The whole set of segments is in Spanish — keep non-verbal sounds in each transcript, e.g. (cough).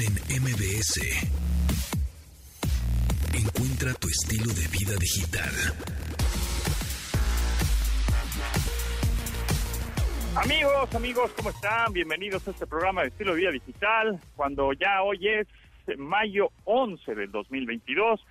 en MBS. Encuentra tu estilo de vida digital. Amigos, amigos, ¿cómo están? Bienvenidos a este programa de estilo de vida digital. Cuando ya hoy es mayo 11 del 2022,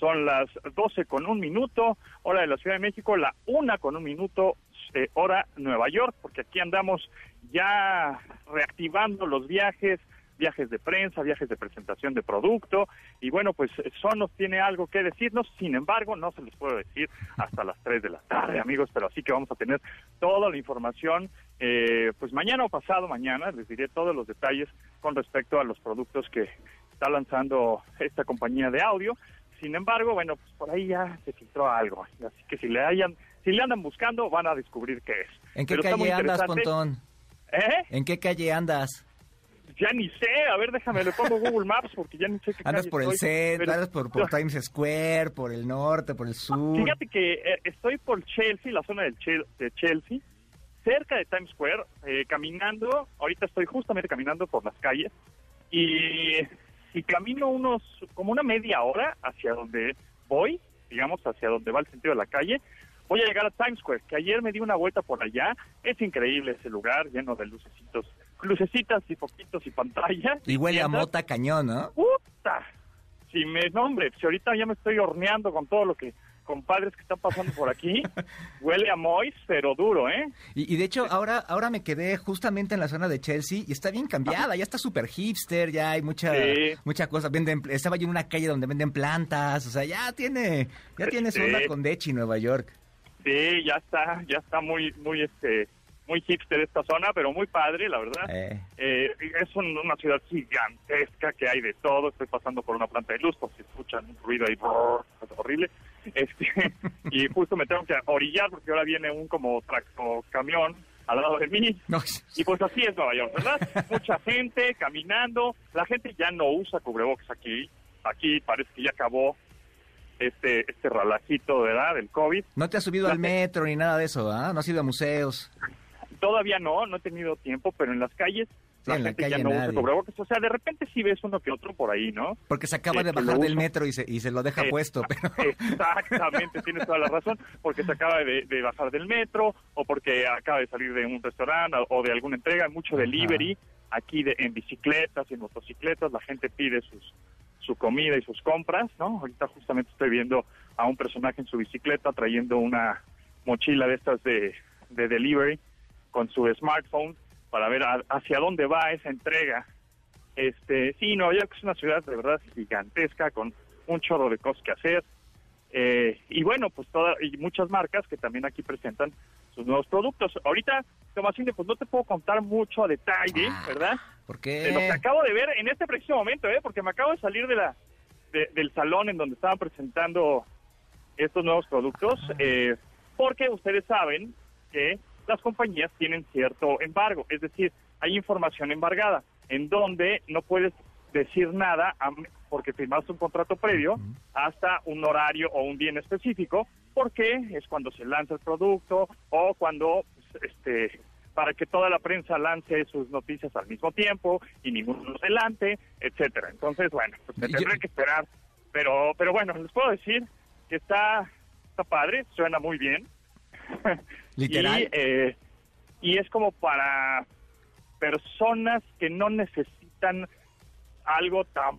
son las 12 con un minuto, hora de la Ciudad de México, la una con un minuto, eh, hora Nueva York, porque aquí andamos ya reactivando los viajes, viajes de prensa, viajes de presentación de producto, y bueno, pues Sonos tiene algo que decirnos, sin embargo, no se les puedo decir hasta las 3 de la tarde, amigos, pero así que vamos a tener toda la información, eh, pues mañana o pasado mañana, les diré todos los detalles con respecto a los productos que está lanzando esta compañía de audio, sin embargo, bueno, pues por ahí ya se filtró algo, así que si le hayan, si le andan buscando, van a descubrir qué es. ¿En qué calle andas, Pontón? ¿Eh? ¿En qué calle andas? Ya ni sé, a ver, déjame, le pongo Google Maps porque ya ni sé qué Andas por el centro, andas por, por Times Square, por el norte, por el sur. Fíjate que eh, estoy por Chelsea, la zona Chel- de Chelsea, cerca de Times Square, eh, caminando, ahorita estoy justamente caminando por las calles, y si camino unos, como una media hora hacia donde voy, digamos, hacia donde va el sentido de la calle, voy a llegar a Times Square, que ayer me di una vuelta por allá, es increíble ese lugar, lleno de lucecitos, lucecitas y foquitos y pantallas. Y huele a mota cañón, ¿no? ¡Puta! Si me, no, hombre, si ahorita ya me estoy horneando con todo lo que, compadres que están pasando por aquí, (laughs) huele a Mois, pero duro, ¿eh? Y, y de hecho, ahora, ahora me quedé justamente en la zona de Chelsea y está bien cambiada, ya está súper hipster, ya hay mucha, Sí. mucha cosa. Venden, estaba yo en una calle donde venden plantas, o sea, ya tiene, ya tiene su Sí. onda con Dechi, Nueva York. Sí, ya está, ya está muy, muy, este, muy hipster esta zona, pero muy padre, la verdad. Eh. Eh, es un- una ciudad gigantesca que hay de todo. Estoy pasando por una planta de luz, por si escuchan un ruido ahí, brrr, es (laughs) horrible. Este, (laughs) y justo me tengo que orillar porque ahora viene un como tracto camión al lado de mí. No, Y pues así es Nueva York, ¿verdad? Mucha gente caminando. La gente ya no usa cubrebocas aquí. Aquí parece que ya acabó este este relajito, ¿verdad? Del COVID. no te has subido La al metro ni nada de eso, ¿ah? No has ido a museos. Todavía no, no he tenido tiempo, pero en las calles Sí, la en la gente ya calle no usa nadie. cubrebocas. O sea, de repente sí ves uno que otro por ahí, ¿no? Porque se acaba de bajar del metro y se, y se lo deja Eh, puesto, (laughs) pero... Exactamente, tienes toda la razón, porque se acaba de, de bajar del metro o porque acaba de salir de un restaurante o, o de alguna entrega, mucho Ajá. delivery, aquí de, en bicicletas y en motocicletas, la gente pide sus su comida y sus compras, ¿no? Ahorita justamente estoy viendo a un personaje en su bicicleta trayendo una mochila de estas de, de delivery con su smartphone para ver a- hacia dónde va esa entrega. Este, sí, Nueva York es una ciudad de verdad gigantesca con un chorro de cosas que hacer. Eh, y bueno, pues todas y muchas marcas que también aquí presentan sus nuevos productos. Ahorita, Tomasine, pues no te puedo contar mucho a detalle, Ah, ¿verdad? ¿Por De lo que qué? acabo de ver en este preciso momento, ¿eh? Porque me acabo de salir de la de- del salón en donde estaban presentando estos nuevos productos, eh, porque ustedes saben que las compañías tienen cierto embargo, es decir, hay información embargada, en donde no puedes decir nada a- porque firmaste un contrato previo hasta un horario o un día en específico, porque es cuando se lanza el producto o cuando pues, este para que toda la prensa lance sus noticias al mismo tiempo y ninguno se lance, etcétera. Entonces, bueno, pues me tendré que esperar. Pero, pero bueno, les puedo decir que está, está padre, suena muy bien. (laughs) Literal. Y, eh, y es como para personas que no necesitan algo tan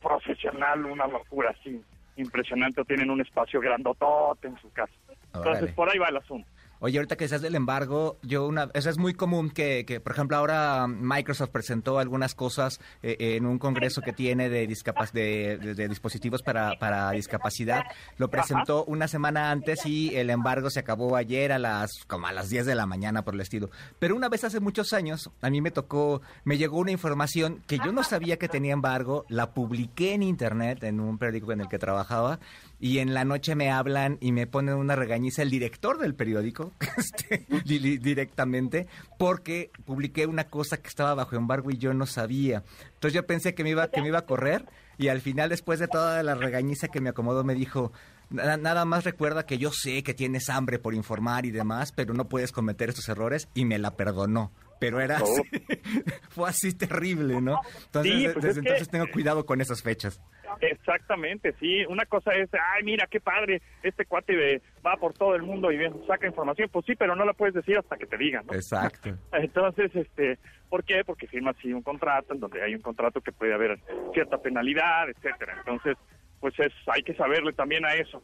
profesional, una locura así impresionante, o tienen un espacio grandotote en su casa. Entonces, Órale. por ahí va el asunto. Oye, ahorita que seas del embargo, yo una, eso es muy común que, que, por ejemplo, ahora Microsoft presentó algunas cosas eh, en un congreso que tiene de, discapac- de, de- de dispositivos para, para discapacidad. Lo presentó una semana antes y el embargo se acabó ayer a las como a las 10 de la mañana por el estilo. Pero una vez hace muchos años, a mí me tocó, me llegó una información que yo no sabía que tenía embargo, la publiqué en internet en un periódico en el que trabajaba y en la noche me hablan y me ponen una regañiza el director del periódico (laughs) este, di- di- directamente porque publiqué una cosa que estaba bajo embargo y yo no sabía. Entonces yo pensé que me iba que me iba a correr y al final después de toda la regañiza que me acomodó me dijo "Na- nada más recuerda que yo sé que tienes hambre por informar y demás, pero no puedes cometer estos errores y me la perdonó. Pero era Oh. así. (laughs) fue así terrible, ¿no? Entonces, Sí, de- pues desde que- entonces tengo cuidado con esas fechas. Exactamente, sí. Una cosa es, ay, mira, qué padre, este cuate va por todo el mundo y saca información. Pues sí, pero no la puedes decir hasta que te digan, ¿no? Exacto. (laughs) Entonces, este, ¿por qué? Porque firmas sí un contrato, en donde hay un contrato que puede haber cierta penalidad, etcétera. Entonces, pues es, hay que saberle también a eso.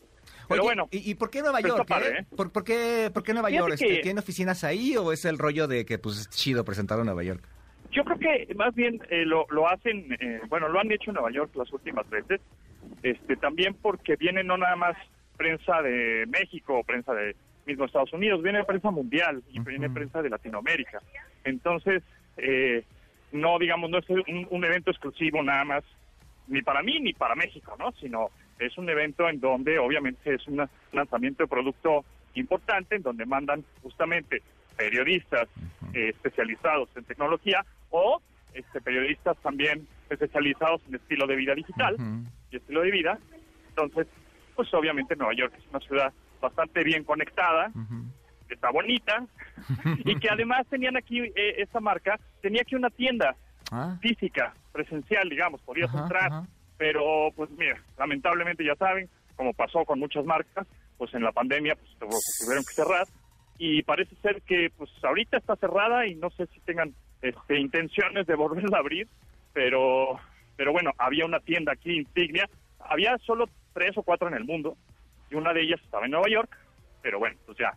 Pero Oye, bueno, ¿y, y por qué Nueva York? padre, eh? ¿eh? ¿Por, por qué, por qué Nueva Fíjate York? Este, que- ¿Tiene oficinas ahí o es el rollo de que pues es chido presentarlo en Nueva York? Yo creo que más bien eh, lo, lo hacen, eh, bueno, lo han hecho en Nueva York las últimas veces, este, también porque viene no nada más prensa de México o prensa de mismo Estados Unidos, viene prensa mundial y viene prensa de Latinoamérica. Entonces, eh, no, digamos, no es un, un evento exclusivo nada más, ni para mí ni para México, ¿no? Sino es un evento en donde obviamente es un lanzamiento de producto importante, en donde mandan justamente periodistas eh, especializados en tecnología o este, periodistas también especializados en estilo de vida digital y estilo de vida. Entonces, pues obviamente Nueva York es una ciudad bastante bien conectada, que está bonita y que además tenían aquí eh, esta marca, tenía aquí una tienda Ah, física, presencial, digamos, podías entrar. Pero pues mira, lamentablemente ya saben, como pasó con muchas marcas, pues en la pandemia pues tuvieron que cerrar. Y parece ser que pues ahorita está cerrada y no sé si tengan este, intenciones de volverla a abrir, pero pero bueno, había una tienda aquí insignia, había solo tres o cuatro en el mundo y una de ellas estaba en Nueva York, pero bueno, pues ya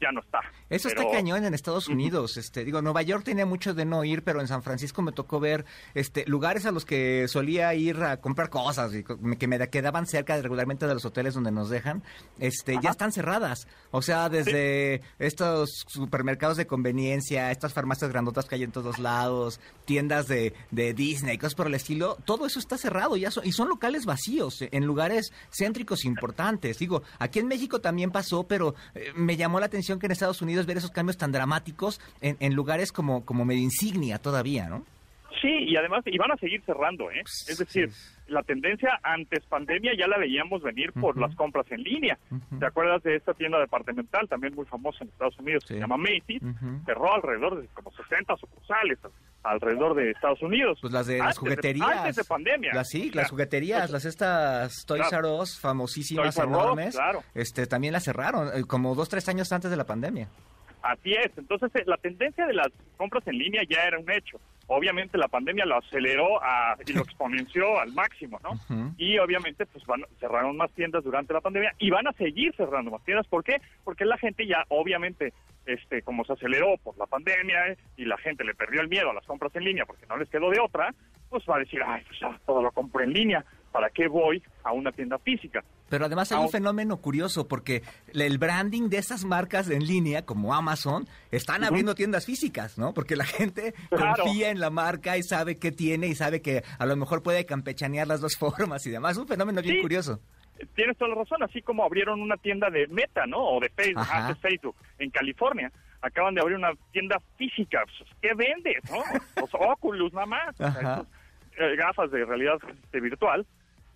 ya no está. Eso está cañón en Estados Unidos. Este, digo, Nueva York tenía mucho de no ir, pero en San Francisco me tocó ver este lugares a los que solía ir a comprar cosas y que me quedaban cerca regularmente de los hoteles donde nos dejan. Este, ya están cerradas. O sea, desde estos supermercados de conveniencia, estas farmacias grandotas que hay en todos lados, tiendas de, de Disney, cosas por el estilo, todo eso está cerrado ya y son locales vacíos en lugares céntricos importantes. Digo, aquí en México también pasó, pero eh, me llamó la atención que en Estados Unidos ver esos cambios tan dramáticos en, en lugares como, como medio insignia todavía, ¿no? Sí, y además iban a seguir cerrando, ¿eh? Pues, Es decir, la tendencia antes pandemia ya la veíamos venir por las compras en línea. ¿Te acuerdas de esta tienda departamental, también muy famosa en Estados Unidos, que se llama Macy's? Ujú. Cerró alrededor de como 60 sucursales alrededor de Estados Unidos. Pues las de Antes las jugueterías. antes de pandemia. Las, sí, O sea, las jugueterías, las estas Toys Claro. R Us famosísimas, Toys R Us, enormes, claro. este, también las cerraron, eh, como dos, tres años antes de la pandemia. Así es. Entonces, eh, la tendencia de las compras en línea ya era un hecho. Obviamente, la pandemia lo aceleró a- y lo (laughs) exponenció al máximo, ¿no? Y obviamente, pues van, cerraron más tiendas durante la pandemia y van a seguir cerrando más tiendas. ¿Por qué? Porque la gente ya, obviamente, este, como se aceleró por la pandemia eh, y la gente le perdió el miedo a las compras en línea porque no les quedó de otra, pues va a decir, ay, pues ya todo lo compro en línea. ¿Para qué voy a una tienda física? Pero además hay un fenómeno curioso porque el branding de esas marcas en línea como Amazon están abriendo tiendas físicas, ¿no? Porque la (laughs) gente Claro. confía en la marca y sabe qué tiene y sabe que a lo mejor puede campechanear las dos (laughs) formas y demás. Es un fenómeno bien Sí. curioso. Tienes toda la razón, así como abrieron una tienda de Meta, ¿no? O de Facebook, Ajá. antes Facebook, en California. Acaban de abrir una tienda física. Pues, ¿Qué vendes, no? Los (laughs) Oculus, nada más. Ajá. eh, gafas de realidad este, virtual.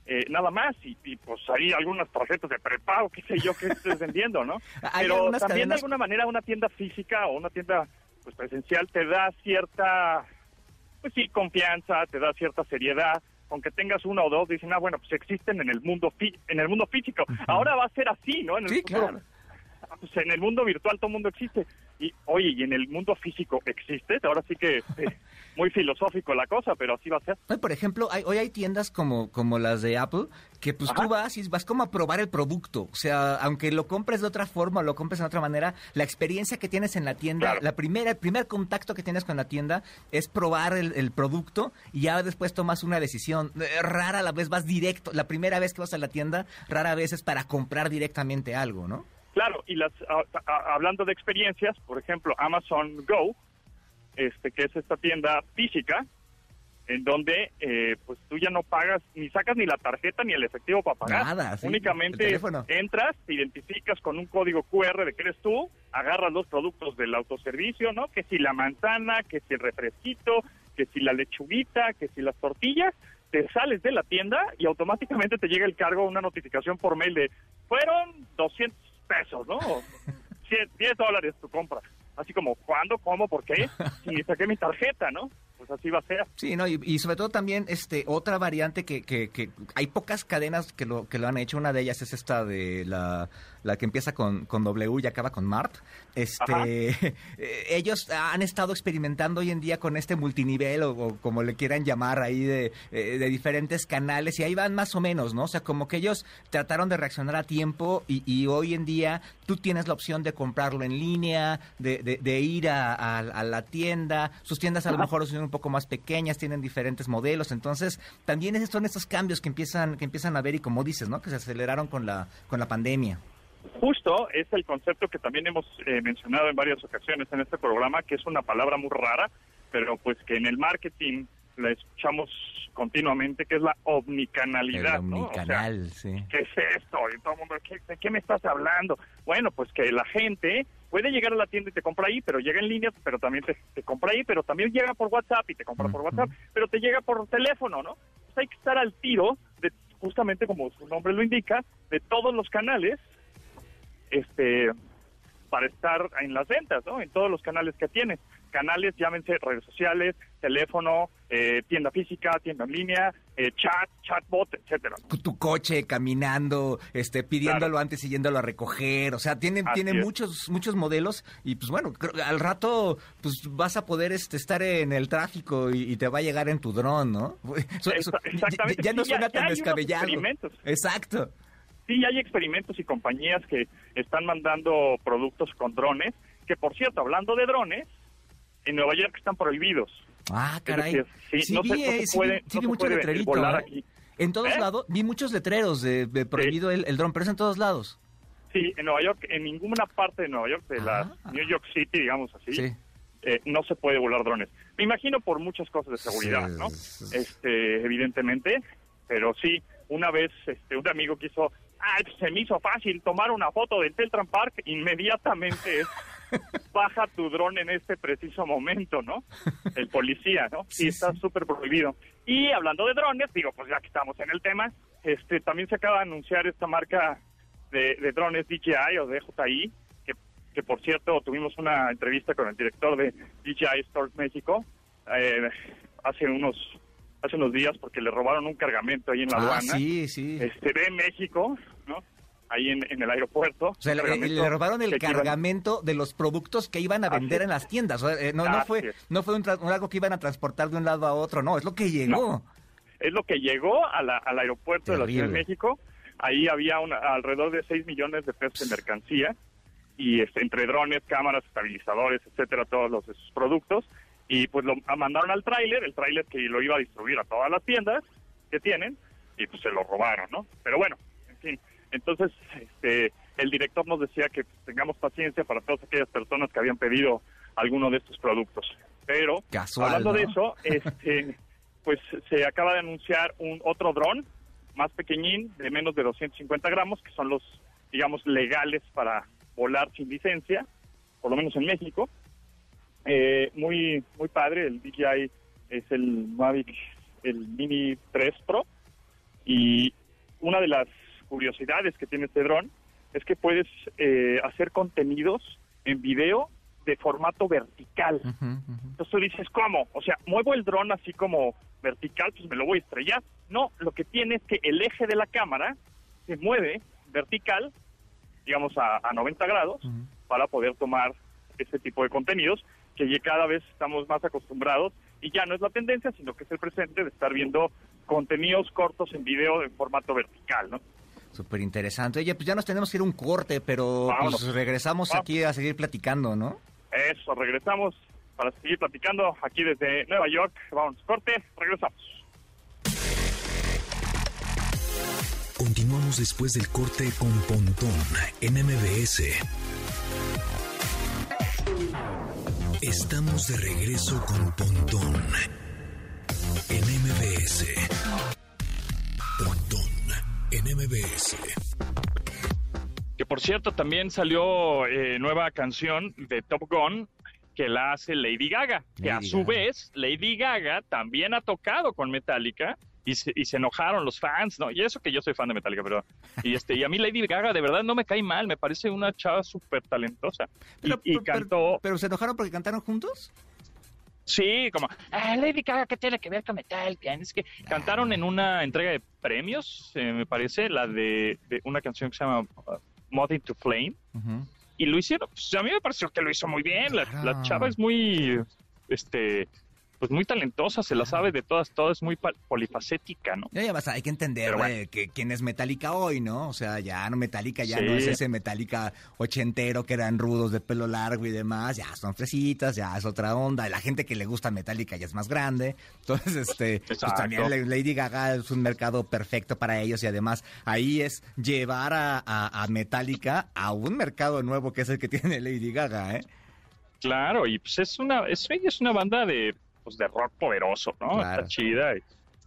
Eh, nada más. Y, y, pues ahí algunas tarjetas de prepago, qué sé yo, que estés vendiendo, ¿no? (laughs) Hay Pero también de alguna manera una tienda física o una tienda pues presencial te da cierta pues sí, confianza, te da cierta seriedad, aunque tengas una o dos, dicen, ah, bueno, pues existen en el mundo fí- en el mundo físico. Ahora va a ser así, ¿no? En el Sí, futuro. claro. Ah, pues en el mundo virtual todo el mundo existe. Y, oye, ¿y en el mundo físico existe? Ahora sí que eh, muy filosófico la cosa, pero así va a ser. Hoy, por ejemplo, hay, hoy hay tiendas como, como las de Apple que pues Ajá. tú vas y vas como a probar el producto. O sea, aunque lo compres de otra forma o lo compres de otra manera, la experiencia que tienes en la tienda, Claro. la primera, el primer contacto que tienes con la tienda es probar el, el producto y ya después tomas una decisión. Eh, Rara la vez vas directo. La primera vez que vas a la tienda, rara vez es para comprar directamente algo, ¿no? Claro, y las a- a- hablando de experiencias, por ejemplo, Amazon Go, este que es esta tienda física en donde eh, pues tú ya no pagas ni sacas ni la tarjeta ni el efectivo para pagar. Nada, sí, Únicamente entras, te identificas con un código QR de que eres tú, agarras los productos del autoservicio, ¿no? Que si la manzana, que si el refresquito, que si la lechuguita, que si las tortillas, te sales de la tienda y automáticamente te llega el cargo, una notificación por mail de fueron 200 pesos, ¿no? O 100 10 dólares tu compra. Así como, ¿cuándo? ¿Cómo? ¿Por qué? (laughs) Ni saqué mi tarjeta, ¿no? Pues así va a ser. Sí, no, y, sobre todo también este otra variante que, que, que, hay pocas cadenas que lo que lo han hecho. Una de ellas es esta de la, la que empieza con, con W y acaba con Mart. Este, (laughs) ellos han estado experimentando hoy en día con este multinivel o, como le quieran llamar ahí de, eh, de, diferentes canales y ahí van más o menos, ¿no? O sea, como que ellos trataron de reaccionar a tiempo y, y hoy en día tú tienes la opción de comprarlo en línea, de, de, ir a, a, la tienda. Sus tiendas a lo mejor son un poco más pequeñas, tienen diferentes modelos, entonces también son estos cambios que empiezan que empiezan a ver y como dices, ¿no? Que se aceleraron con la con la pandemia. Justo es el concepto que también hemos eh, mencionado en varias ocasiones en este programa, que es una palabra muy rara, pero pues que en el marketing la escuchamos continuamente, que es la omnicanalidad. El omnicanal, sí. ¿Qué es esto? Y todo el mundo, ¿de qué me estás hablando? Bueno, pues que la gente puede llegar a la tienda y te compra ahí, pero llega en línea, pero también te, compra ahí, pero también llega por WhatsApp y te compra por WhatsApp, pero te llega por teléfono, ¿no? Pues hay que estar al tiro de, justamente como su nombre lo indica, de todos los canales, este, para estar en las ventas, ¿no? En todos los canales que tienes canales, llámense redes sociales, teléfono, eh, tienda física, tienda en línea, eh, chat, chatbot, etcétera. Tu, coche caminando, este, pidiéndolo antes y yéndolo a recoger, o sea, tiene, tiene muchos, muchos modelos y pues bueno, al rato pues vas a poder este, estar en el tráfico y, te va a llegar en tu dron, ¿no? (laughs) Exactamente. Ya, no suena tan descabellado. Exacto. Sí, hay experimentos y compañías que están mandando productos con drones, que por cierto, hablando de drones, en Nueva York están prohibidos. Ah, caray. sí, no, se, puede, vi mucho volar ¿eh? aquí. En todos ¿Eh? lados, vi muchos letreros de, prohibido el, dron, pero es en todos lados. Sí, en Nueva York, en ninguna parte de Nueva York, de la ah. New York City, digamos así, eh, no se puede volar drones. Me imagino por muchas cosas de seguridad, ¿no? Este, evidentemente, pero sí, una vez este, un amigo quiso, ah, se me hizo fácil tomar una foto del Teltran Park, inmediatamente es (laughs) baja tu dron en este preciso momento, ¿no? El policía, ¿no? Sí, está súper prohibido. Y hablando de drones, digo, pues ya que estamos en el tema, este también se acaba de anunciar esta marca de, drones DJI o DJI, que, que por cierto tuvimos una entrevista con el director de DJI Stores México eh, hace unos hace unos días porque le robaron un cargamento ahí en la ah, aduana. Sí, sí. Este, de México, ¿no? ahí en, el aeropuerto. O sea, le, robaron el cargamento de los productos que iban a vender en las tiendas. Eh, no, no fue, no fue un, algo que iban a transportar de un lado a otro, no, es lo que llegó. Es lo que llegó al aeropuerto de la Ciudad de México. Ahí había una, alrededor de 6 millones de pesos de mercancía y este, entre drones, cámaras, estabilizadores, etcétera, todos los esos productos. Y pues lo mandaron al tráiler, el tráiler que lo iba a distribuir a todas las tiendas que tienen, y pues se lo robaron, ¿no? Pero bueno, en fin, entonces, este, el director nos decía que tengamos paciencia para todas aquellas personas que habían pedido alguno de estos productos. Pero, hablando de eso, este, (laughs) pues se acaba de anunciar un otro dron más pequeñín, de menos de 250 gramos, que son los, digamos, legales para volar sin licencia, por lo menos en México. Eh, muy, muy padre, el DJI es el Mavic, el Mini 3 Pro, y una de las curiosidades que tiene este dron es que puedes eh, hacer contenidos en video de formato vertical. Entonces tú dices, ¿cómo? O sea, muevo el dron así como vertical, pues me lo voy a estrellar. No, lo que tiene es que el eje de la cámara se mueve vertical, digamos a, a 90 grados, para poder tomar ese tipo de contenidos que cada vez estamos más acostumbrados y ya no es la tendencia, sino que es el presente de estar viendo contenidos cortos en video en formato vertical, ¿no? Súper interesante. Oye, pues ya nos tenemos que ir un corte, pero pues regresamos aquí a seguir platicando, ¿no? Eso, regresamos para seguir platicando aquí desde Nueva York. Vamos, corte, regresamos. Continuamos después del corte con Pontón en MBS. Estamos de regreso con Pontón en MBS. Pontón en MBS. Que por cierto, también salió eh, nueva canción de Top Gun que la hace Lady Gaga, que a su vez Lady Gaga también ha tocado con Metallica y se, y se enojaron los fans, ¿no? Y eso que yo soy fan de Metallica, pero... Y, este, y a mí Lady Gaga de verdad no me cae mal, me parece una chava súper talentosa. Y, Pero, y pero- cantó... pero se enojaron porque cantaron juntos. Sí, como, ah, Lady Gaga, ¿qué tiene que ver con Metallica? Es que cantaron en una entrega de premios, eh, me parece, la de, de una canción que se llama uh, Moth into Flame, y lo hicieron, pues a mí me pareció que lo hizo muy bien, la, la chava es muy, este, pues muy talentosa, se la sabe de todas, todas, es muy polifacética, ¿no? Ya, ya vas, hay que entender bueno. eh, que quién es Metallica hoy, ¿no? O sea, ya no Metallica, ya Sí. no es ese Metallica ochentero que eran rudos de pelo largo y demás, ya son fresitas, ya es otra onda. La gente que le gusta Metallica ya es más grande. (laughs) Entonces, este, pues también la- Lady Gaga es un mercado perfecto para ellos y además ahí es llevar a, a- a Metallica a un mercado nuevo que es el que (laughs) tiene Lady Gaga, ¿eh? Claro, y pues es una, es, es una banda de, pues de rock poderoso, ¿no? Claro. Está chida y,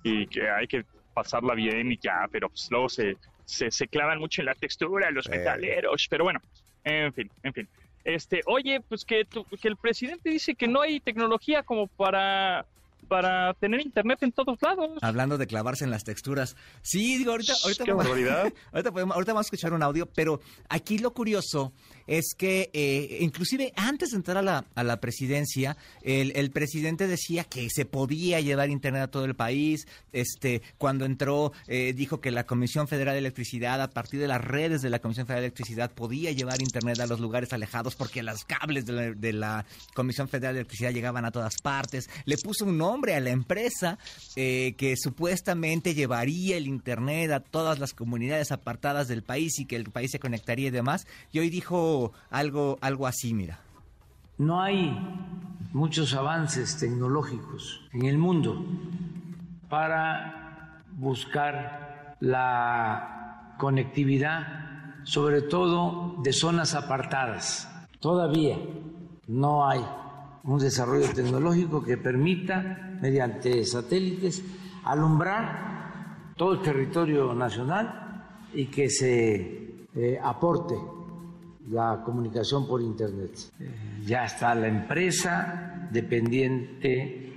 y que hay que pasarla bien y ya, pero pues luego se, se, se clavan mucho en la textura los Sí. metaleros, pero bueno, en fin, en fin. Este, oye, pues que, tu- que el presidente dice que no hay tecnología como para, para tener internet en todos lados. Hablando de clavarse en las texturas. Sí, digo, ahorita, ahorita, Qué barbaridad. (laughs) ahorita, podemos- ahorita vamos a escuchar un audio, pero aquí lo curioso es que eh, inclusive antes de entrar a la, a la presidencia, el, el presidente decía que se podía llevar internet a todo el país. Este, cuando entró, eh, dijo que la Comisión Federal de Electricidad, a partir de las redes de la Comisión Federal de Electricidad, podía llevar internet a los lugares alejados porque los cables de la, de la Comisión Federal de Electricidad llegaban a todas partes. Le puso un nombre a la empresa eh, que supuestamente llevaría el internet a todas las comunidades apartadas del país y que el país se conectaría y demás. Y hoy dijo algo, algo así, mira. No hay muchos avances tecnológicos en el mundo para buscar la conectividad, sobre todo de zonas apartadas. Todavía no hay un desarrollo tecnológico que permita, mediante satélites, alumbrar todo el territorio nacional y que se eh, aporte la comunicación por Internet. Eh, ya está la empresa dependiente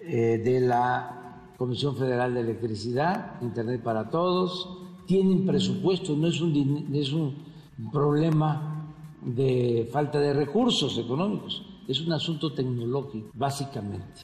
eh, de la Comisión Federal de Electricidad, Internet para Todos, tienen presupuesto, no es un, es un problema de falta de recursos económicos, es un asunto tecnológico, básicamente.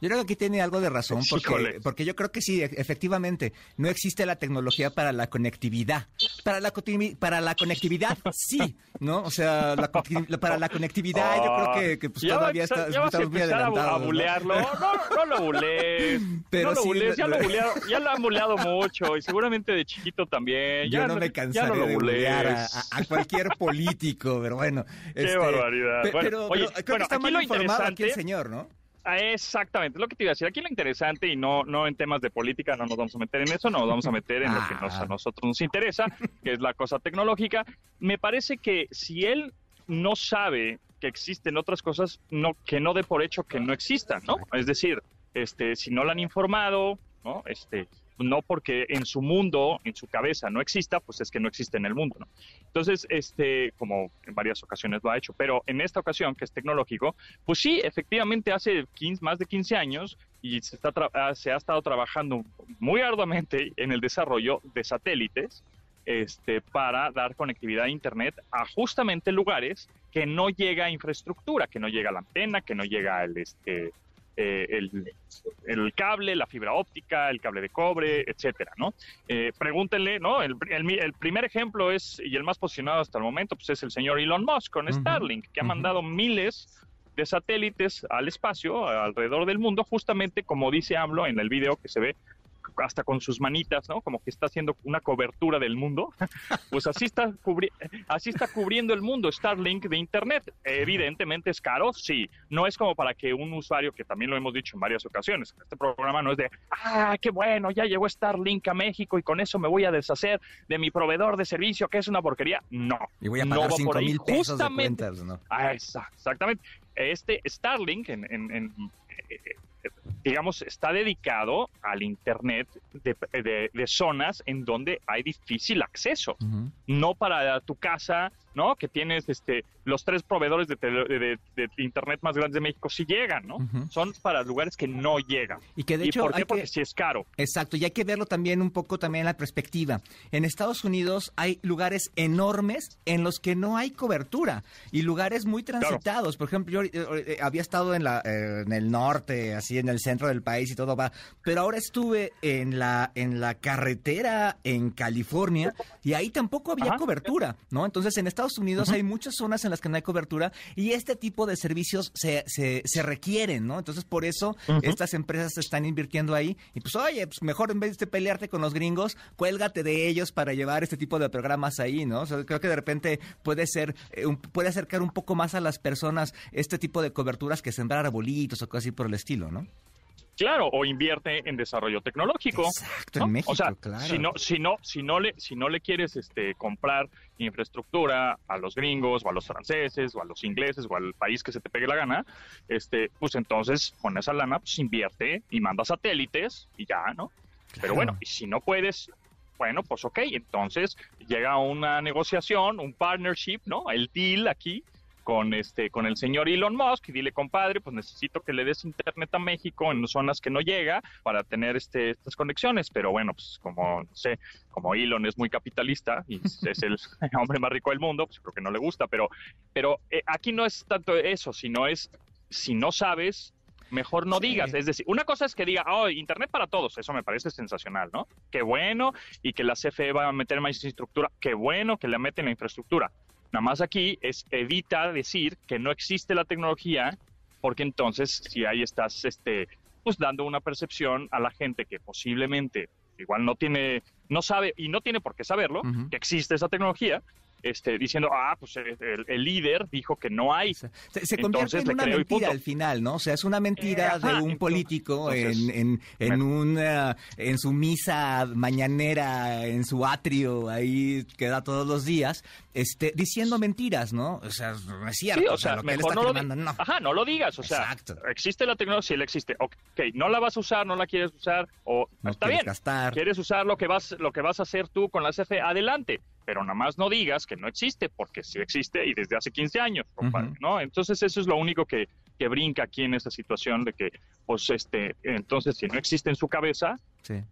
Yo creo que aquí tiene algo de razón, (laughs) porque, porque yo creo que sí, e- efectivamente, no existe la tecnología para la conectividad. Para la, para la conectividad, (laughs) sí, ¿no? O sea, la para la conectividad yo creo que, que, pues, Ya todavía está- ya estamos muy empezar a, bu- a adelantados. ¿no? bulearlo. No, no lo bulees. (laughs) Pero no lo sí, bulees, ya lo- buleado- ya lo han buleado mucho y seguramente de chiquito también. Yo Ya no me cansaré no de bulear a, a- cualquier político, pero bueno. Qué este, barbaridad. pe- Bueno, pero, oye, pero creo bueno, que está mal informado aquí el señor, ¿no? Ah, Exactamente, es lo que te iba a decir. Aquí lo interesante, y no, no en temas de política, no nos vamos a meter en eso, no nos vamos a meter en lo que nos- Ah. a nosotros nos interesa, que es la cosa tecnológica. Me parece que si él no sabe que existen otras cosas, no, que no dé por hecho que no existan, ¿no? Es decir, este, si no lo han informado, ¿no? Este, no porque en su mundo, en su cabeza no exista, pues es que no existe en el mundo, ¿no? Entonces, este, como en varias ocasiones lo ha hecho, pero en esta ocasión, que es tecnológico, pues sí, efectivamente hace 15, más de 15 años y se, está ah, se ha estado trabajando muy arduamente en el desarrollo de satélites este, para dar conectividad a Internet a justamente lugares que no llega infraestructura, que no llega la antena, que no llega el, este, eh, el, el cable, la fibra óptica, el cable de cobre, etcétera, ¿no? Eh, pregúntenle, ¿no? El, el- el primer ejemplo es, y el más posicionado hasta el momento, pues es el señor Elon Musk con Starlink, que ha mandado miles de satélites al espacio, alrededor del mundo, justamente como dice AMLO en el video que se ve hasta con sus manitas, ¿no? Como que está haciendo una cobertura del mundo. (laughs) Pues así está, cubri- así está cubriendo el mundo Starlink de Internet. Evidentemente es caro, sí. No es como para que un usuario, que también lo hemos dicho en varias ocasiones, este programa no es de, ah, qué bueno, ya llegó Starlink a México y con eso me voy a deshacer de mi proveedor de servicio, que es una porquería. No. Y voy a no pagar por 5 ahí. mil pesos de Justamente- cuentas, ¿no? Ah, exa- exactamente. Este Starlink, en, en- en, eh, eh, digamos, está dedicado al Internet de, de- de zonas en donde hay difícil acceso. No para tu casa, ¿no? Que tienes este los tres proveedores de, internet más grandes de México sí llegan, ¿no? Son para lugares que no llegan. Y que de hecho por qué? Porque sí es caro. Exacto, y hay que verlo también un poco también en la perspectiva. En Estados Unidos hay lugares enormes en los que no hay cobertura y lugares muy transitados. Por ejemplo, yo eh, eh, había estado en la eh, en el norte, así en el centro del país y todo va, pero ahora estuve en la en la carretera en California y ahí tampoco había cobertura, ¿no? Entonces en Estados Unidos hay muchas zonas en las que no hay cobertura y este tipo de servicios se, se, requieren, ¿no? Entonces, por eso estas empresas se están invirtiendo ahí y pues, oye, pues mejor en vez de pelearte con los gringos, cuélgate de ellos para llevar este tipo de programas ahí, ¿no? creo que de repente puede ser, eh, puede acercar un poco más a las personas este tipo de coberturas que sembrar arbolitos o cosas así por el estilo, ¿no? Claro, o invierte en desarrollo tecnológico. Exacto, en México, o sea, claro. Si no, si no, si no le, si no le quieres este, comprar infraestructura a los gringos, o a los franceses, o a los ingleses, o al país que se te pegue la gana, este, pues entonces con esa lana, pues invierte y manda satélites y ya, ¿no? Pero bueno, y si no puedes, bueno, pues ok, entonces llega una negociación, un partnership, ¿no? El deal aquí con este con el señor Elon Musk y dile compadre pues necesito que le des internet a México en zonas que no llega para tener este estas conexiones pero bueno pues como no sé como Elon es muy capitalista y es el (laughs) hombre más rico del mundo pues creo que no le gusta pero pero eh, aquí no es tanto eso sino es si no sabes mejor no digas. Es decir, una cosa es que diga, oh, Internet para todos, eso me parece sensacional, ¿no? Qué bueno, y que la CFE va a meter más infraestructura, qué bueno que le meten la infraestructura. Nada más aquí es evita decir que no existe la tecnología, porque entonces si ahí estás este, pues dando una percepción a la gente que posiblemente igual no tiene, no sabe y no tiene por qué saberlo, que existe esa tecnología, este, diciendo, ah, pues eh, el, líder dijo que no hay. Se, convierte en una mentira al final, ¿no? O sea, es una mentira de un político en, en, en, una, en su misa mañanera, en su atrio, ahí que da todos los días, este, diciendo mentiras, ¿no? O sea, no es cierto. o sea, lo que él está no lo no. Ajá, no lo digas, o sea, existe la tecnología, sí, él existe. Ok, no la vas a usar, no la quieres usar, o está bien. Gastar. Quieres usar lo que vas, lo que vas a hacer tú con la CFE, adelante pero nada más no digas que no existe, porque sí existe y desde hace 15 años, compadre, ¿no? Entonces eso es lo único que, que brinca aquí en esta situación de que, pues, este, entonces si no existe en su cabeza,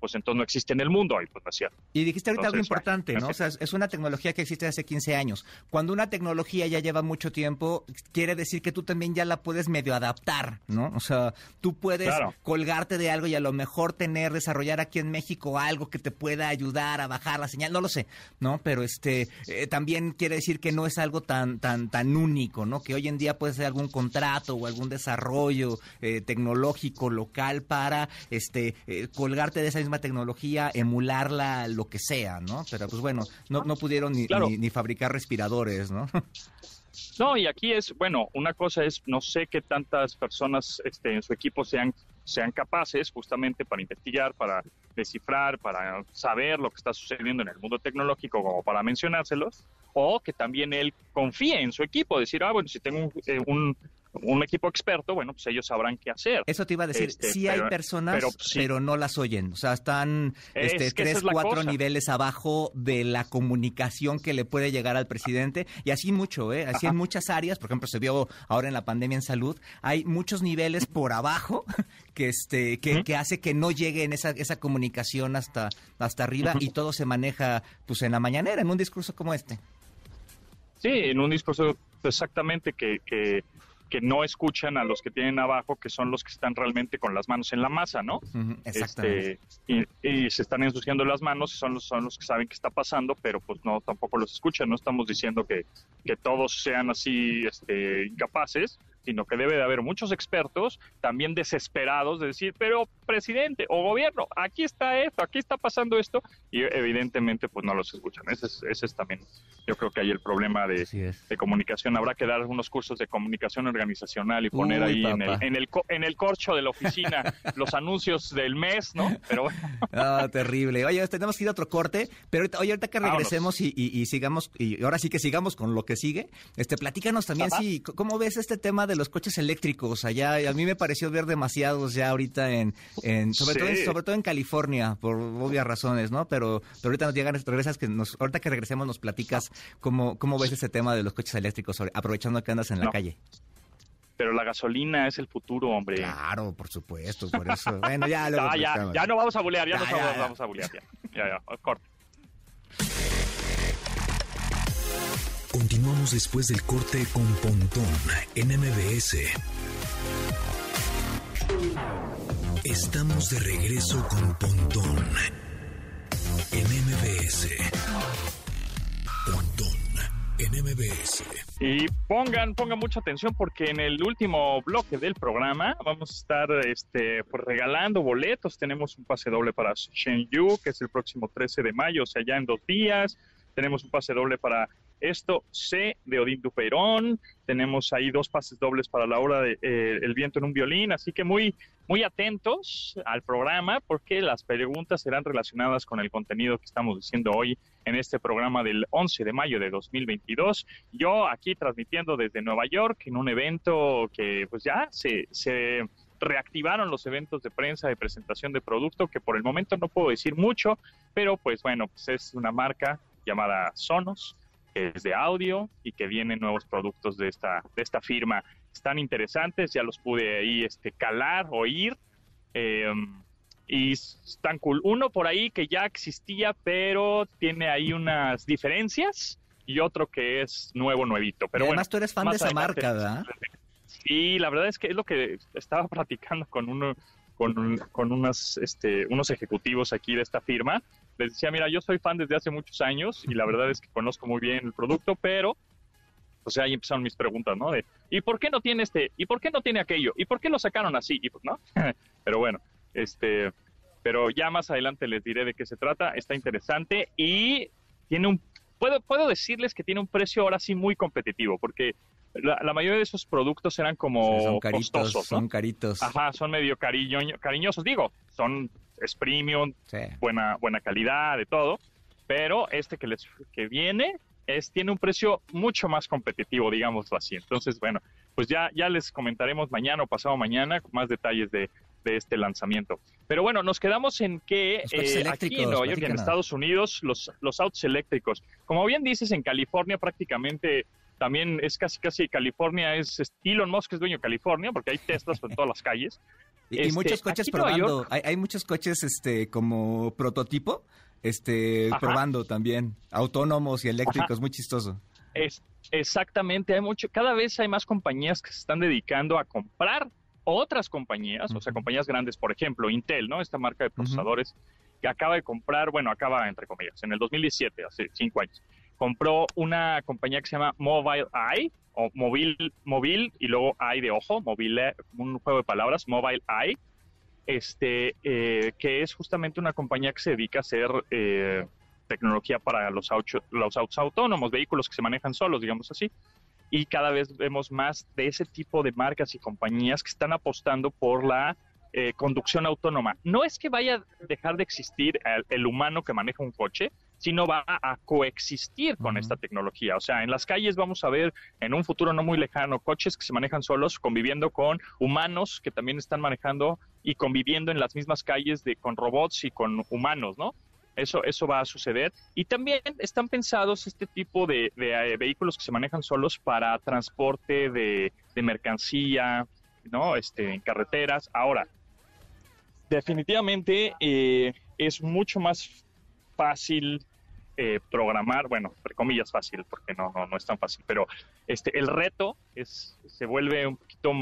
pues entonces no existe en el mundo. Ahí, pues, cierto. Y dijiste ahorita algo importante, ¿no? O sea, es una tecnología que existe hace 15 años. Cuando una tecnología ya lleva mucho tiempo, quiere decir que tú también ya la puedes medio adaptar, ¿no? O sea, tú puedes colgarte de algo y a lo mejor tener, desarrollar aquí en México algo que te pueda ayudar a bajar la señal, no lo sé, ¿no? Pero este eh, también quiere decir que no es algo tan tan tan único, ¿no? Que hoy en día puede ser algún contrato o algún desarrollo eh, tecnológico local para este eh, colgarte de esa misma tecnología, emularla, lo que sea, ¿no? Pero pues bueno, no, no pudieron ni, ni, fabricar respiradores, ¿no? (laughs) No, y aquí es, bueno, una cosa es, no sé qué tantas personas este, en su equipo sean, sean capaces justamente para investigar, para descifrar, para saber lo que está sucediendo en el mundo tecnológico, como para mencionárselos, o que también él confíe en su equipo, decir, ah, bueno, si tengo un, eh, un equipo experto, bueno, pues ellos sabrán qué hacer. Eso te iba a decir, este, sí hay personas, pero, no las oyen. O sea, están este, tres, cuatro niveles abajo de la comunicación que le puede llegar al presidente. Y así mucho, ¿eh? Así en muchas áreas, por ejemplo, se vio ahora en la pandemia en salud, hay muchos niveles por abajo (laughs) que este que, que hace que no llegue en esa, esa comunicación hasta, hasta arriba y todo se maneja pues en la mañanera, en un discurso como este. Sí, en un discurso exactamente que, que que no escuchan a los que tienen abajo, que son los que están realmente con las manos en la masa, ¿no? Exactamente. Este, y, se están ensuciando las manos, son los, son los que saben qué está pasando, pero pues no, tampoco los escuchan, no estamos diciendo que, que todos sean así este, incapaces, sino que debe de haber muchos expertos también desesperados de decir, pero presidente o gobierno, aquí está esto, aquí está pasando esto, y evidentemente pues no los escuchan. Ese es, ese es también, yo creo que hay el problema de, de, comunicación. Habrá que dar algunos cursos de comunicación organizacional y poner ahí en el, en el, en, el, corcho de la oficina (laughs) los anuncios del mes, ¿no? Pero ah, terrible. Oye, tenemos que ir a otro corte, pero ahorita, oye, ahorita que regresemos y, y, sigamos, y ahora sí que sigamos con lo que sigue, este, platícanos también si, ¿cómo ves este tema de de los coches eléctricos allá. A mí me pareció ver demasiados ya ahorita en, en sobre, todo en sobre todo en California, por obvias razones, ¿no? Pero, pero ahorita nos llegan, regresas que nos, ahorita que regresemos nos platicas cómo, cómo ves ese tema de los coches eléctricos, aprovechando que andas en la calle pero la gasolina es el futuro, hombre. Claro, por supuesto, por eso. Bueno, ya (laughs) luego ya, ya, no vamos a bulear, ya, no vamos, a bulear, ya. Ya, ya, corte. Continuamos después del corte con Pontón en MBS. Estamos de regreso con Pontón en MBS. Pontón en MBS. Y pongan, pongan mucha atención porque en el último bloque del programa vamos a estar este, pues, regalando boletos. Tenemos un pase doble para Shenzhou, que es el próximo 13 de mayo, o sea, ya en dos días. Tenemos un pase doble para esto C de Odín Dupeirón. Tenemos ahí dos pases dobles para la hora de eh, El viento en un violín. Así que muy, muy atentos al programa porque las preguntas serán relacionadas con el contenido que estamos diciendo hoy en este programa del 11 de mayo de 2022. Yo aquí transmitiendo desde Nueva York en un evento que pues ya se, se reactivaron los eventos de prensa de presentación de producto, que por el momento no puedo decir mucho, pero pues bueno, pues es una marca llamada Sonos, que es de audio y que vienen nuevos productos de esta, de esta firma. Están interesantes, ya los pude ahí este, calar, oír. Em, y están cool. Uno por ahí que ya existía, pero tiene ahí unas diferencias. Y otro que es nuevo, nuevito. Pero además tú eres fan de esa marca, ¿verdad? Sí, la verdad es que es lo que estaba (laughs) platicando con uno, con, con unas, este, unos ejecutivos aquí de esta firma les decía, mira, yo soy fan desde hace muchos años y la verdad es que conozco muy bien el producto, pero pues ahí empezaron mis preguntas, ¿no? De, ¿y por qué no tiene este? ¿Y por qué no tiene aquello? ¿Y por qué lo sacaron así? Y pues, ¿no? (laughs) pero bueno, este, pero ya más adelante les diré de qué se trata. Está interesante y tiene un, puedo, puedo decirles que tiene un precio ahora sí muy competitivo, porque la, mayoría de esos productos eran como son caritos, costosos, Son caritos. Ajá, son medio cariño, cariñosos. Digo, son es premium, buena, buena calidad, de todo. Pero este que les que viene es, tiene un precio mucho más competitivo, digámoslo así. Entonces, bueno, pues ya, ya les comentaremos mañana o pasado mañana más detalles de, de este lanzamiento. Pero bueno, nos quedamos en que eh, aquí en Nueva York en Estados Unidos, los, los autos eléctricos, como bien dices, en California prácticamente también es casi casi California, es Elon Musk es dueño de California, porque hay Teslas por todas las calles. (laughs) Y, este, muchos coches probando. Hay, muchos coches este como prototipo este probando también, autónomos y eléctricos, muy chistoso. Es, exactamente, hay mucho, cada vez hay más compañías que se están dedicando a comprar otras compañías, o sea, compañías grandes, por ejemplo, Intel, ¿no? Esta marca de procesadores que acaba de comprar, bueno, acaba entre comillas, en el 2017, hace cinco años, compró una compañía que se llama Mobile Eye, o móvil y luego Eye de ojo, mobile, un juego de palabras, Mobile Eye, este, eh, que es justamente una compañía que se dedica a hacer eh, tecnología para los, los autos autónomos, vehículos que se manejan solos, digamos así. Y cada vez vemos más de ese tipo de marcas y compañías que están apostando por la eh, conducción autónoma. No es que vaya a dejar de existir el, humano que maneja un coche, sino va a coexistir con esta tecnología. O sea, en las calles vamos a ver en un futuro no muy lejano coches que se manejan solos, conviviendo con humanos que también están manejando y conviviendo en las mismas calles de, con robots y con humanos, ¿no? Eso, eso va a suceder. Y también están pensados este tipo de, eh, vehículos que se manejan solos para transporte de, de mercancía, ¿no? Este, en carreteras. Ahora, definitivamente eh, es mucho más fácil eh, programar, bueno, entre comillas fácil, porque no, no, no es tan fácil, pero este, el reto es, se vuelve un poquito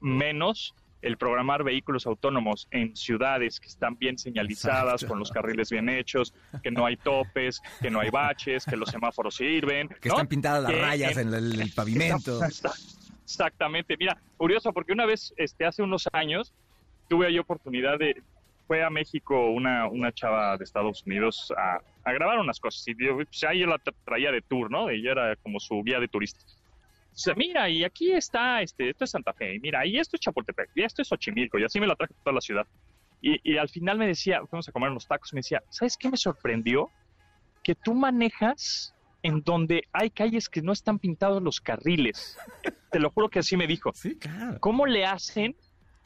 menos el programar vehículos autónomos en ciudades que están bien señalizadas, con los carriles bien hechos, que no hay topes, que no hay baches, que los semáforos sirven. Que están pintadas las rayas en, el, pavimento. exactamente. Mira, curioso, porque una vez, este, hace unos años, tuve ahí oportunidad de, fue a México una, una chava de Estados Unidos a, a grabar unas cosas y yo, pues, ahí yo la traía de tour, ¿no? Ella era como su guía de turistas. sea, mira, y aquí está, este, esto es Santa Fe, mira, y esto es Chapultepec, y esto es Xochimilco, y así me la traje toda la ciudad. Y, y al final me decía, fuimos a comer unos tacos, me decía, ¿sabes qué me sorprendió? Que tú manejas en donde hay calles que no están pintados los carriles. Te lo juro que así me dijo. Sí, claro. ¿Cómo le hacen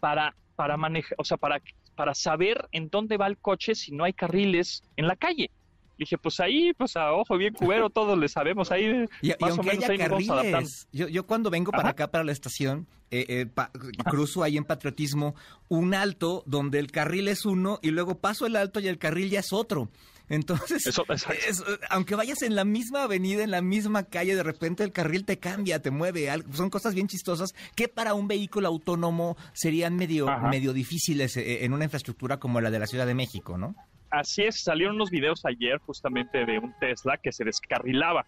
para, para manejar, o sea, para, para saber en dónde va el coche si no hay carriles en la calle? dije, pues ahí, pues a ojo bien cubero, todos le sabemos ahí. Y, y aunque haya carriles, yo, yo cuando vengo para acá, para la estación, eh, eh, pa, cruzo ahí en Patriotismo un alto donde el carril es uno y luego paso el alto y el carril ya es otro. Entonces, Eso, es, aunque vayas en la misma avenida, en la misma calle, de repente el carril te cambia, te mueve. Son cosas bien chistosas que para un vehículo autónomo serían medio, medio difíciles eh, en una infraestructura como la de la Ciudad de México, ¿no? Así es, salieron unos videos ayer justamente de un Tesla que se descarrilaba.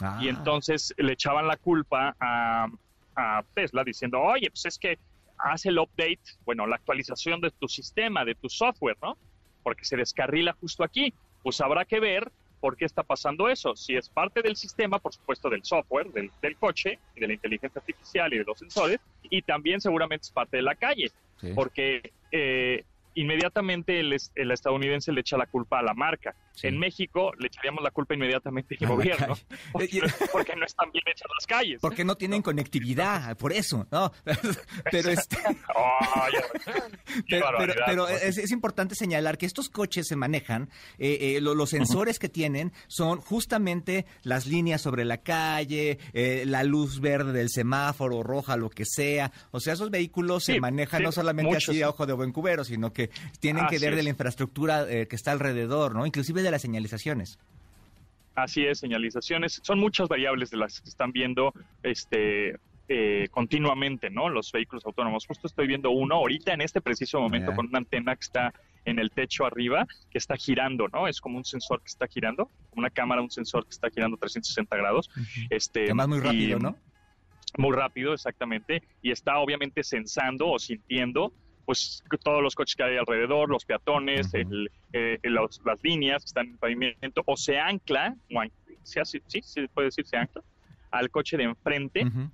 Ah. Y entonces le echaban la culpa a, a Tesla diciendo, oye, pues es que hace el update, bueno, la actualización de tu sistema, de tu software, ¿no? Porque se descarrila justo aquí pues habrá que ver por qué está pasando eso. Si es parte del sistema, por supuesto, del software, del, del coche, y de la inteligencia artificial y de los sensores, y también seguramente es parte de la calle, sí. porque eh, inmediatamente el, el, estadounidense le echa la culpa a la marca. Sí. En México le echaríamos la culpa inmediatamente al gobierno, (laughs) porque, porque, no están bien hechas las calles. Porque no tienen ¿no? conectividad, por eso, ¿no? (laughs) pero este... (laughs) oh, pero, pero, pero es, es, importante señalar que estos coches se manejan, eh, eh, lo, los sensores uh -huh. que tienen son justamente las líneas sobre la calle, eh, la luz verde del semáforo, roja, lo que sea. O sea, esos vehículos sí, se manejan sí, no solamente muchos. así a ojo de buen cubero, sino que tienen que ver de la infraestructura eh, que está alrededor, ¿no? Inclusive de las señalizaciones. Así es, señalizaciones. Son muchas variables de las que están viendo este, eh, continuamente, ¿no? Los vehículos autónomos. Justo estoy viendo uno ahorita en este preciso momento yeah. con una antena que está en el techo arriba, que está girando, ¿no? Es como un sensor que está girando, una cámara, un sensor que está girando 360 grados. Uh -huh. este, Además muy rápido, y, ¿no? Muy rápido, exactamente. Y está obviamente sensando o sintiendo pues todos los coches que hay alrededor, los peatones, uh -huh. el, eh, los, las líneas que están en pavimento, o se ancla, o se hace, sí, se puede decir se ancla, al coche de enfrente uh -huh.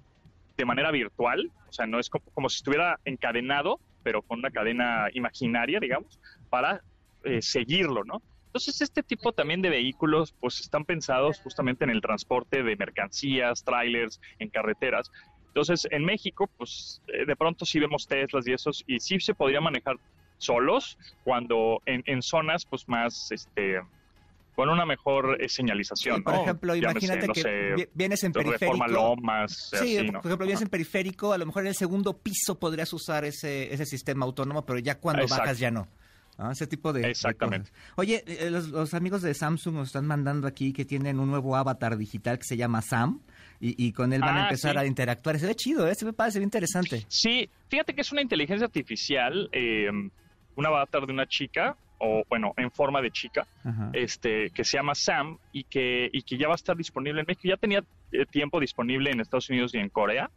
de manera virtual, o sea, no es como, como, si estuviera encadenado, pero con una cadena imaginaria, digamos, para eh, seguirlo, ¿no? Entonces, este tipo también de vehículos, pues están pensados justamente en el transporte de mercancías, trailers, en carreteras, entonces, en México, pues eh, de pronto sí vemos Teslas y esos, y sí se podría manejar solos cuando en, en zonas pues más, este, con una mejor eh, señalización. Sí, por ¿no? ejemplo, imagínate que sé, vienes en periférico. Reforma Lomas, sí, así, ¿no? por ejemplo, vienes en periférico, a lo mejor en el segundo piso podrías usar ese, ese sistema autónomo, pero ya cuando Exacto. bajas ya no. ¿Ah? Ese tipo de. Exactamente. De Oye, eh, los, los, amigos de Samsung nos están mandando aquí que tienen un nuevo avatar digital que se llama Sam y, y con él van ah, a empezar sí. a interactuar. Se ve chido, ¿eh? se me parece bien interesante. Sí, fíjate que es una inteligencia artificial, eh, un avatar de una chica, o bueno, en forma de chica, Ajá. este que se llama Sam y que, y que ya va a estar disponible en México. Ya tenía eh, tiempo disponible en Estados Unidos y en Corea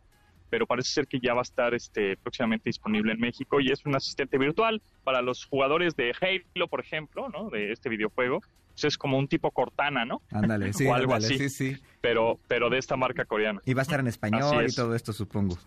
pero parece ser que ya va a estar este, próximamente disponible en México y es un asistente virtual para los jugadores de Halo, por ejemplo, ¿no? De este videojuego. Pues es como un tipo Cortana, ¿no? Ándale, (laughs) sí, o algo ándale, así, sí, sí. Pero, pero de esta marca coreana. Y va a estar en español y todo esto, supongo.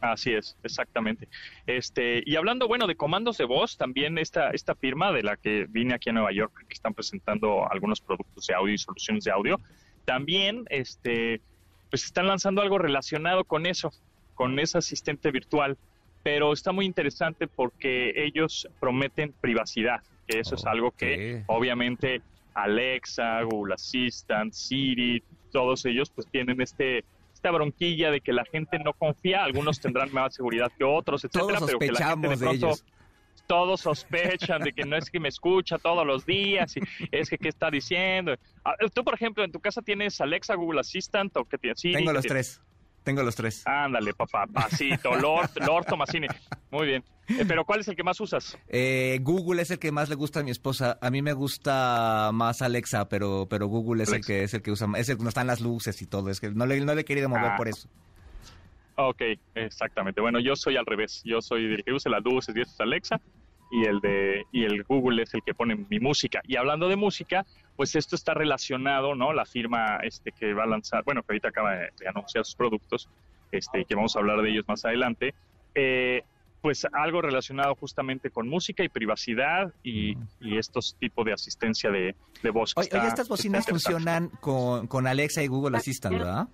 Así es, exactamente. Este, y hablando, bueno, de comandos de voz, también esta, esta firma de la que vine aquí a Nueva York, que están presentando algunos productos de audio y soluciones de audio, también este, pues están lanzando algo relacionado con eso, con ese asistente virtual, pero está muy interesante porque ellos prometen privacidad, que eso okay. es algo que obviamente Alexa, Google Assistant, Siri, todos ellos pues tienen este esta bronquilla de que la gente no confía, algunos tendrán más seguridad que otros, etcétera, pero que la gente de pronto de todos sospechan de que no es que me escucha todos los días y es que qué está diciendo. Ah, tú, por ejemplo, en tu casa tienes Alexa, Google Assistant o qué tienes? Sí, Tengo los tres. Tengo los tres. Ándale, papá, pasito, Lord, Lord Tomasini. Muy bien. Eh, pero ¿cuál es el que más usas? Eh, Google es el que más le gusta a mi esposa. A mí me gusta más Alexa, pero pero Google es Alexa. el que es el que usa, es el que no están las luces y todo. Es que no le, no le he querido mover ah. por eso. Ok, exactamente. Bueno, yo soy al revés. Yo soy el que usa las luces y eso es Alexa y el de y el Google es el que pone mi música. Y hablando de música, pues esto está relacionado, ¿no? La firma este que va a lanzar, bueno, que ahorita acaba de, de anunciar sus productos, este que vamos a hablar de ellos más adelante. Eh, pues algo relacionado justamente con música y privacidad y, y estos tipos de asistencia de, de voz. que Oye, está- oye, estas bocinas funcionan con, con Alexa y Google Assistant, ¿verdad?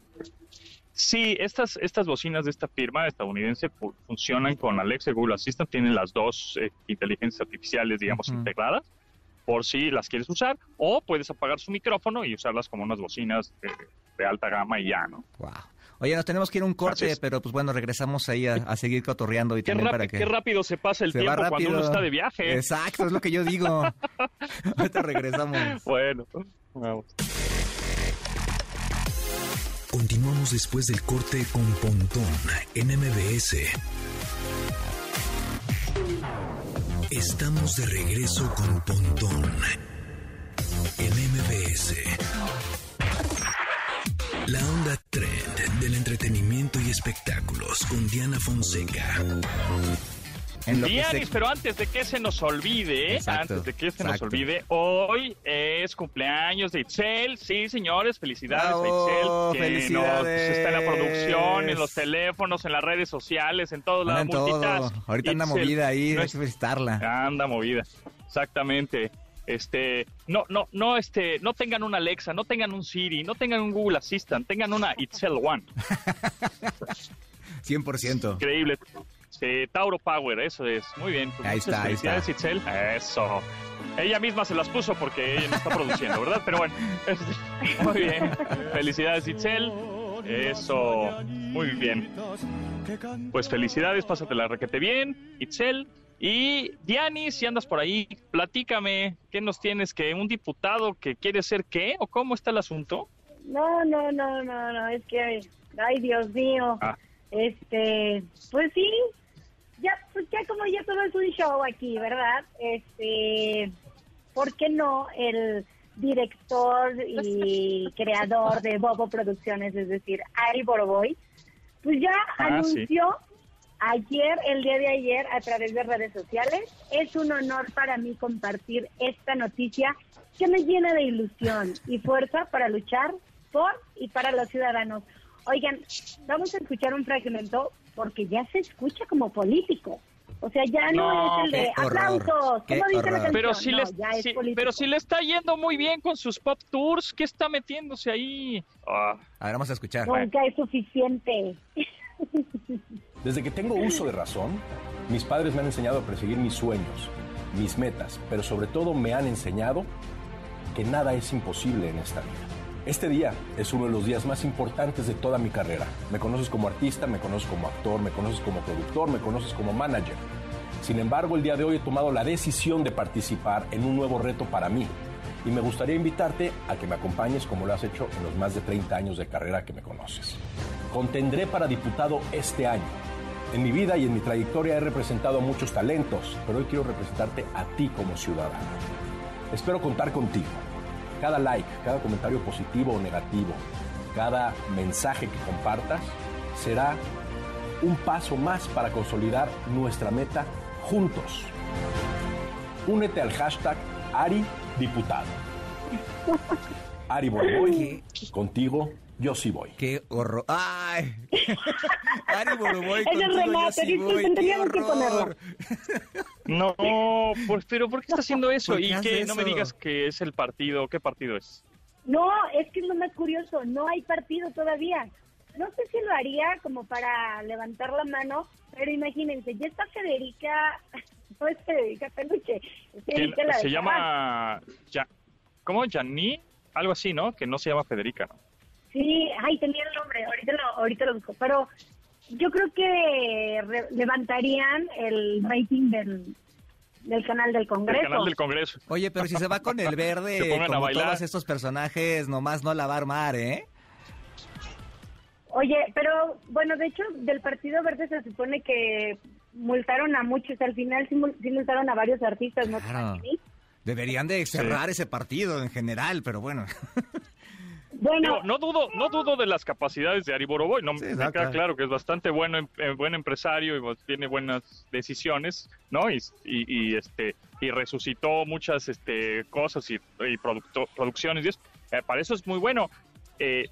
Sí, estas, estas bocinas de esta firma estadounidense fu- funcionan con Alexa y Google Assistant, tienen las dos eh, inteligencias artificiales, digamos, integradas, por si las quieres usar, o puedes apagar su micrófono y usarlas como unas bocinas de, de alta gama y ya, ¿no? Wow. Oye, nos tenemos que ir a un corte, pero pues bueno, regresamos ahí a, a seguir cotorreando y Qué, también rápido, para que... qué rápido se pasa el se tiempo cuando uno está de viaje. Exacto, es lo que yo digo. (laughs) Ahorita regresamos. Bueno, vamos. Continuamos después del corte con Pontón en MBS. Estamos de regreso con Pontón en MBS. La onda trend del entretenimiento y espectáculos con Diana Fonseca. En se- pero antes de que se nos olvide, Exacto, antes de que se nos olvide, hoy es cumpleaños de Itzel. Sí, señores, felicidades Bravo, a Itzel, que felicidades. nos está en la producción, en los teléfonos, en las redes sociales, en todos lados. Ahorita anda movida ahí, no hay es- que felicitarla. Anda movida, exactamente. Este, no, no, no, este, no tengan una Alexa, no tengan un Siri, no tengan un Google Assistant, tengan una Itzel One. (laughs) 100%. Increíble. Sí, Tauro Power, eso es. Muy bien. Pues Ahí está, Itzel. Eso. Ella misma se las puso porque ella no está produciendo, ¿verdad? Pero bueno, (laughs) muy bien. Felicidades, Itzel. Eso, muy bien. Pues felicidades, pásatela requete bien, Itzel. Y Diani, si andas por ahí, platícame, ¿qué nos tienes? ¿Que un diputado que quiere ser qué? ¿O cómo está el asunto? No, no, no, no, no, es que, ay, Dios mío, Ah. este, pues sí, ya, pues ya como ya todo es un show aquí, ¿verdad? Este, ¿por qué no el director y creador de Bobo Producciones, es decir, Ari Boroboy, pues ya Ah, sí. anunció ayer, el día de ayer, a través de redes sociales. Es un honor para mí compartir esta noticia que me llena de ilusión y fuerza para luchar por y para los ciudadanos. Oigan, vamos a escuchar un fragmento porque ya se escucha como político. O sea, ya no, No, es el de aplausos. qué ¿Cómo dice la? Pero si, No, le, ya es sí, político. pero si le está yendo muy bien con sus pop tours, ¿qué está metiéndose ahí? Ah, A ver, vamos a escuchar. Nunca es suficiente. (laughs) Desde que tengo uso de razón, mis padres me han enseñado a perseguir mis sueños, mis metas, pero sobre todo me han enseñado que nada es imposible en esta vida. Este día es uno de los días más importantes de toda mi carrera. Me conoces como artista, me conoces como actor, me conoces como productor, me conoces como manager. Sin embargo, el día de hoy he tomado la decisión de participar en un nuevo reto para mí. Y me gustaría invitarte a que me acompañes como lo has hecho en los más de 30 años de carrera que me conoces. Contendré para diputado este año. En mi vida y en mi trayectoria he representado a muchos talentos, pero hoy quiero representarte a ti como ciudadano. Espero contar contigo. Cada like, cada comentario positivo o negativo, cada mensaje que compartas será un paso más para consolidar nuestra meta juntos. Únete al hashtag AriDiputado. Ari Boroboy, contigo yo sí voy. Qué horror. ¡Ay! (laughs) Ari Boroboy, Es el remate, sí disculpen, voy. ¡Qué teníamos que horror! (laughs) no, pues, pero ¿por qué está haciendo eso? ¿Por qué Y que no me digas que es el partido, ¿qué partido es? No, es que es lo más curioso, no hay partido todavía. No sé si lo haría como para levantar la mano, pero imagínense, ya está Federica, (laughs) no es Federica Peluche, es Que Federica la se llama, ya, ¿cómo? Yaní, algo así, ¿no? Que no se llama Federica, ¿no? Sí, ay, tenía el nombre, ahorita lo, ahorita lo busco, pero yo creo que re- levantarían el rating del, del canal del El Congreso. canal del Congreso. Oye, pero si se va con el verde, (laughs) a como bailar. todos estos personajes, nomás no la va a armar, ¿eh? Oye, pero bueno, de hecho, del Partido Verde se supone que multaron a muchos, al final sí, mul- sí multaron a varios artistas, ¿no? Claro. Deberían de cerrar ese partido en general, pero bueno. (laughs) Bueno, Digo, no dudo, no dudo de las capacidades de Ari Boroboy, no Sí, me queda claro que es bastante bueno, em- eh, buen empresario y pues, tiene buenas decisiones, ¿no? Y, y, y, este y resucitó muchas este cosas y, y producto- producciones y eso. Eh, para eso es muy bueno. Eh,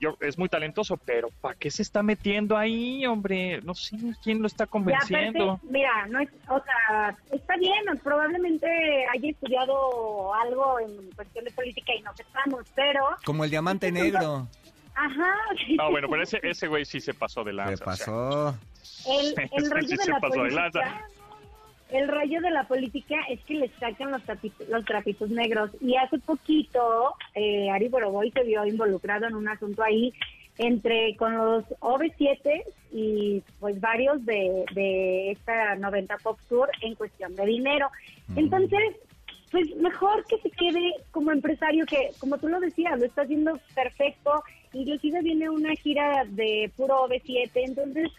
yo, es muy talentoso, pero ¿para qué se está metiendo ahí, hombre? No sé quién lo está convenciendo. mira, no es, o sea, está bien, probablemente haya estudiado algo en cuestión de política y no sepamos, pero... Como el diamante negro. Ajá. No, bueno, pero ese, ese güey sí se pasó de lanza. Se pasó. el, el (laughs) rollo de la política el rollo de la política es que le sacan los, trapitos, los trapitos negros. Y hace poquito, eh, Ari Boroboy se vio involucrado en un asunto ahí entre con los OV7 y pues varios de, de esta 90 Pop Tour en cuestión de dinero. Entonces, pues mejor que se quede como empresario que, como tú lo decías, lo está haciendo perfecto. Inclusive viene una gira de puro OV7, entonces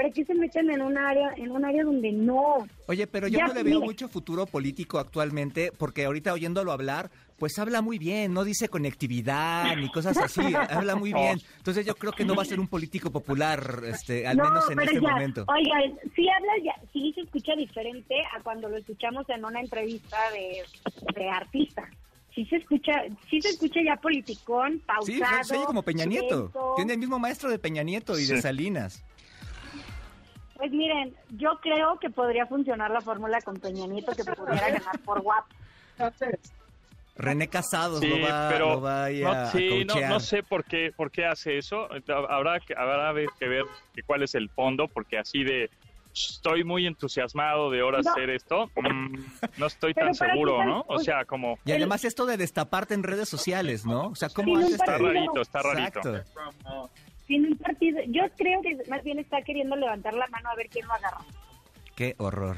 ¿Para qué se meten en un área, en un área donde no? Oye, pero yo no le veo mucho futuro político actualmente, porque ahorita oyéndolo hablar, pues habla muy bien, no dice conectividad ni cosas así, (laughs) habla muy bien. Entonces yo creo que no va a ser un político popular, este, al menos en este momento. Oiga, sí habla ya, sí se escucha diferente a cuando lo escuchamos en una entrevista de, de artista sí se escucha, sí se escucha ya politicón, pausado. Sí, se oye como Peña Nieto. Tiene el mismo maestro de Peña Nieto y de Salinas. Pues miren, yo creo que podría funcionar la fórmula con Peña Nieto que pudiera ganar por guapo. René Casados lo va, pero a, no, sí, no, sé por qué, por qué hace eso. Habrá que, habrá que ver cuál es el fondo, porque así de estoy muy entusiasmado de ahora hacer esto, mm, no estoy (laughs) tan seguro, ¿no? O sea, como... Y además esto de destaparte en redes sociales, ¿no? O sea, ¿cómo haces? Está rarito, está rarito un partido. Yo creo que más bien está queriendo levantar la mano a ver quién lo agarra. Qué horror.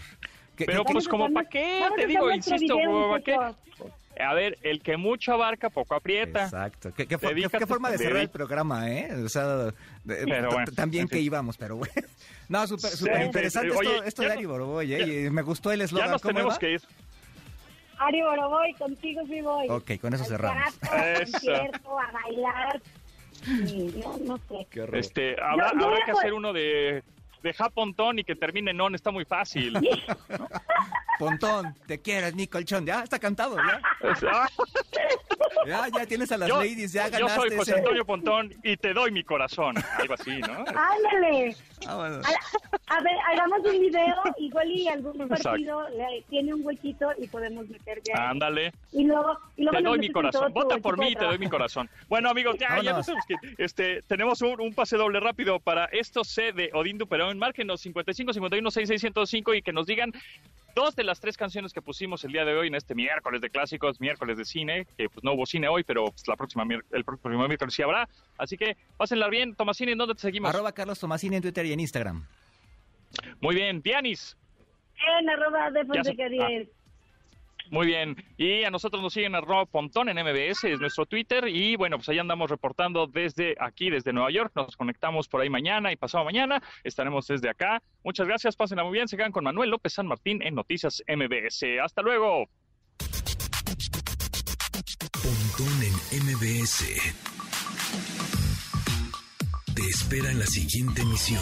Pero pues como para qué, te digo, insisto, ¿para qué? A ver, el que mucho abarca, poco aprieta. Exacto. ¿Qué, forma de cerrar el programa, eh? O sea, también que íbamos, pero bueno. (laughs) No, súper super interesante esto, esto de Ari Boroboy, ¿eh? me gustó el eslogan. Ya nos tenemos que ir. Ari Boroboy, contigo sí voy. Ok, con eso cerramos. Eso. a bailar, no, sé. Este, habrá, que hacer uno de, de Japontón y que termine en on, está muy fácil. Pontón, te quieres, mi colchón. Ya está cantado, ¿ya? (laughs) ya, ya tienes a las ladies, ya ganaste. Yo soy José Antonio Pontón y te doy mi corazón. Algo así, ¿no? Ándale. A, ver, hagamos un video, igual y algún partido tiene un huequito y podemos meter ya. Ándale. Y luego, y luego te doy mi corazón. Vota por mí y te doy mi corazón. Bueno, amigos, ya, ya no sabemos que este, tenemos un, pase doble rápido para esto C de Odín Duperón. Márquenos 55 51 6605 y que nos digan dos de las tres canciones que pusimos el día de hoy en este miércoles de clásicos, miércoles de cine, que pues no hubo cine hoy, pero pues, la próxima el próximo miércoles sí habrá. Así que pásenla bien. Tomasini, ¿en dónde te seguimos? Arroba Carlos Tomasini en Twitter y en Instagram. Muy bien. Dianis. En arroba de Fonseca 10. Muy bien. Y a nosotros nos siguen arroba Pontón en MBS, es nuestro Twitter. Y bueno, pues ahí andamos reportando desde aquí, desde Nueva York. Nos conectamos por ahí mañana y pasado mañana. Estaremos desde acá. Muchas gracias, pásenla muy bien. Se quedan con Manuel López San Martín en Noticias MBS. Hasta luego. Pontón en MBS. Te espera en la siguiente emisión.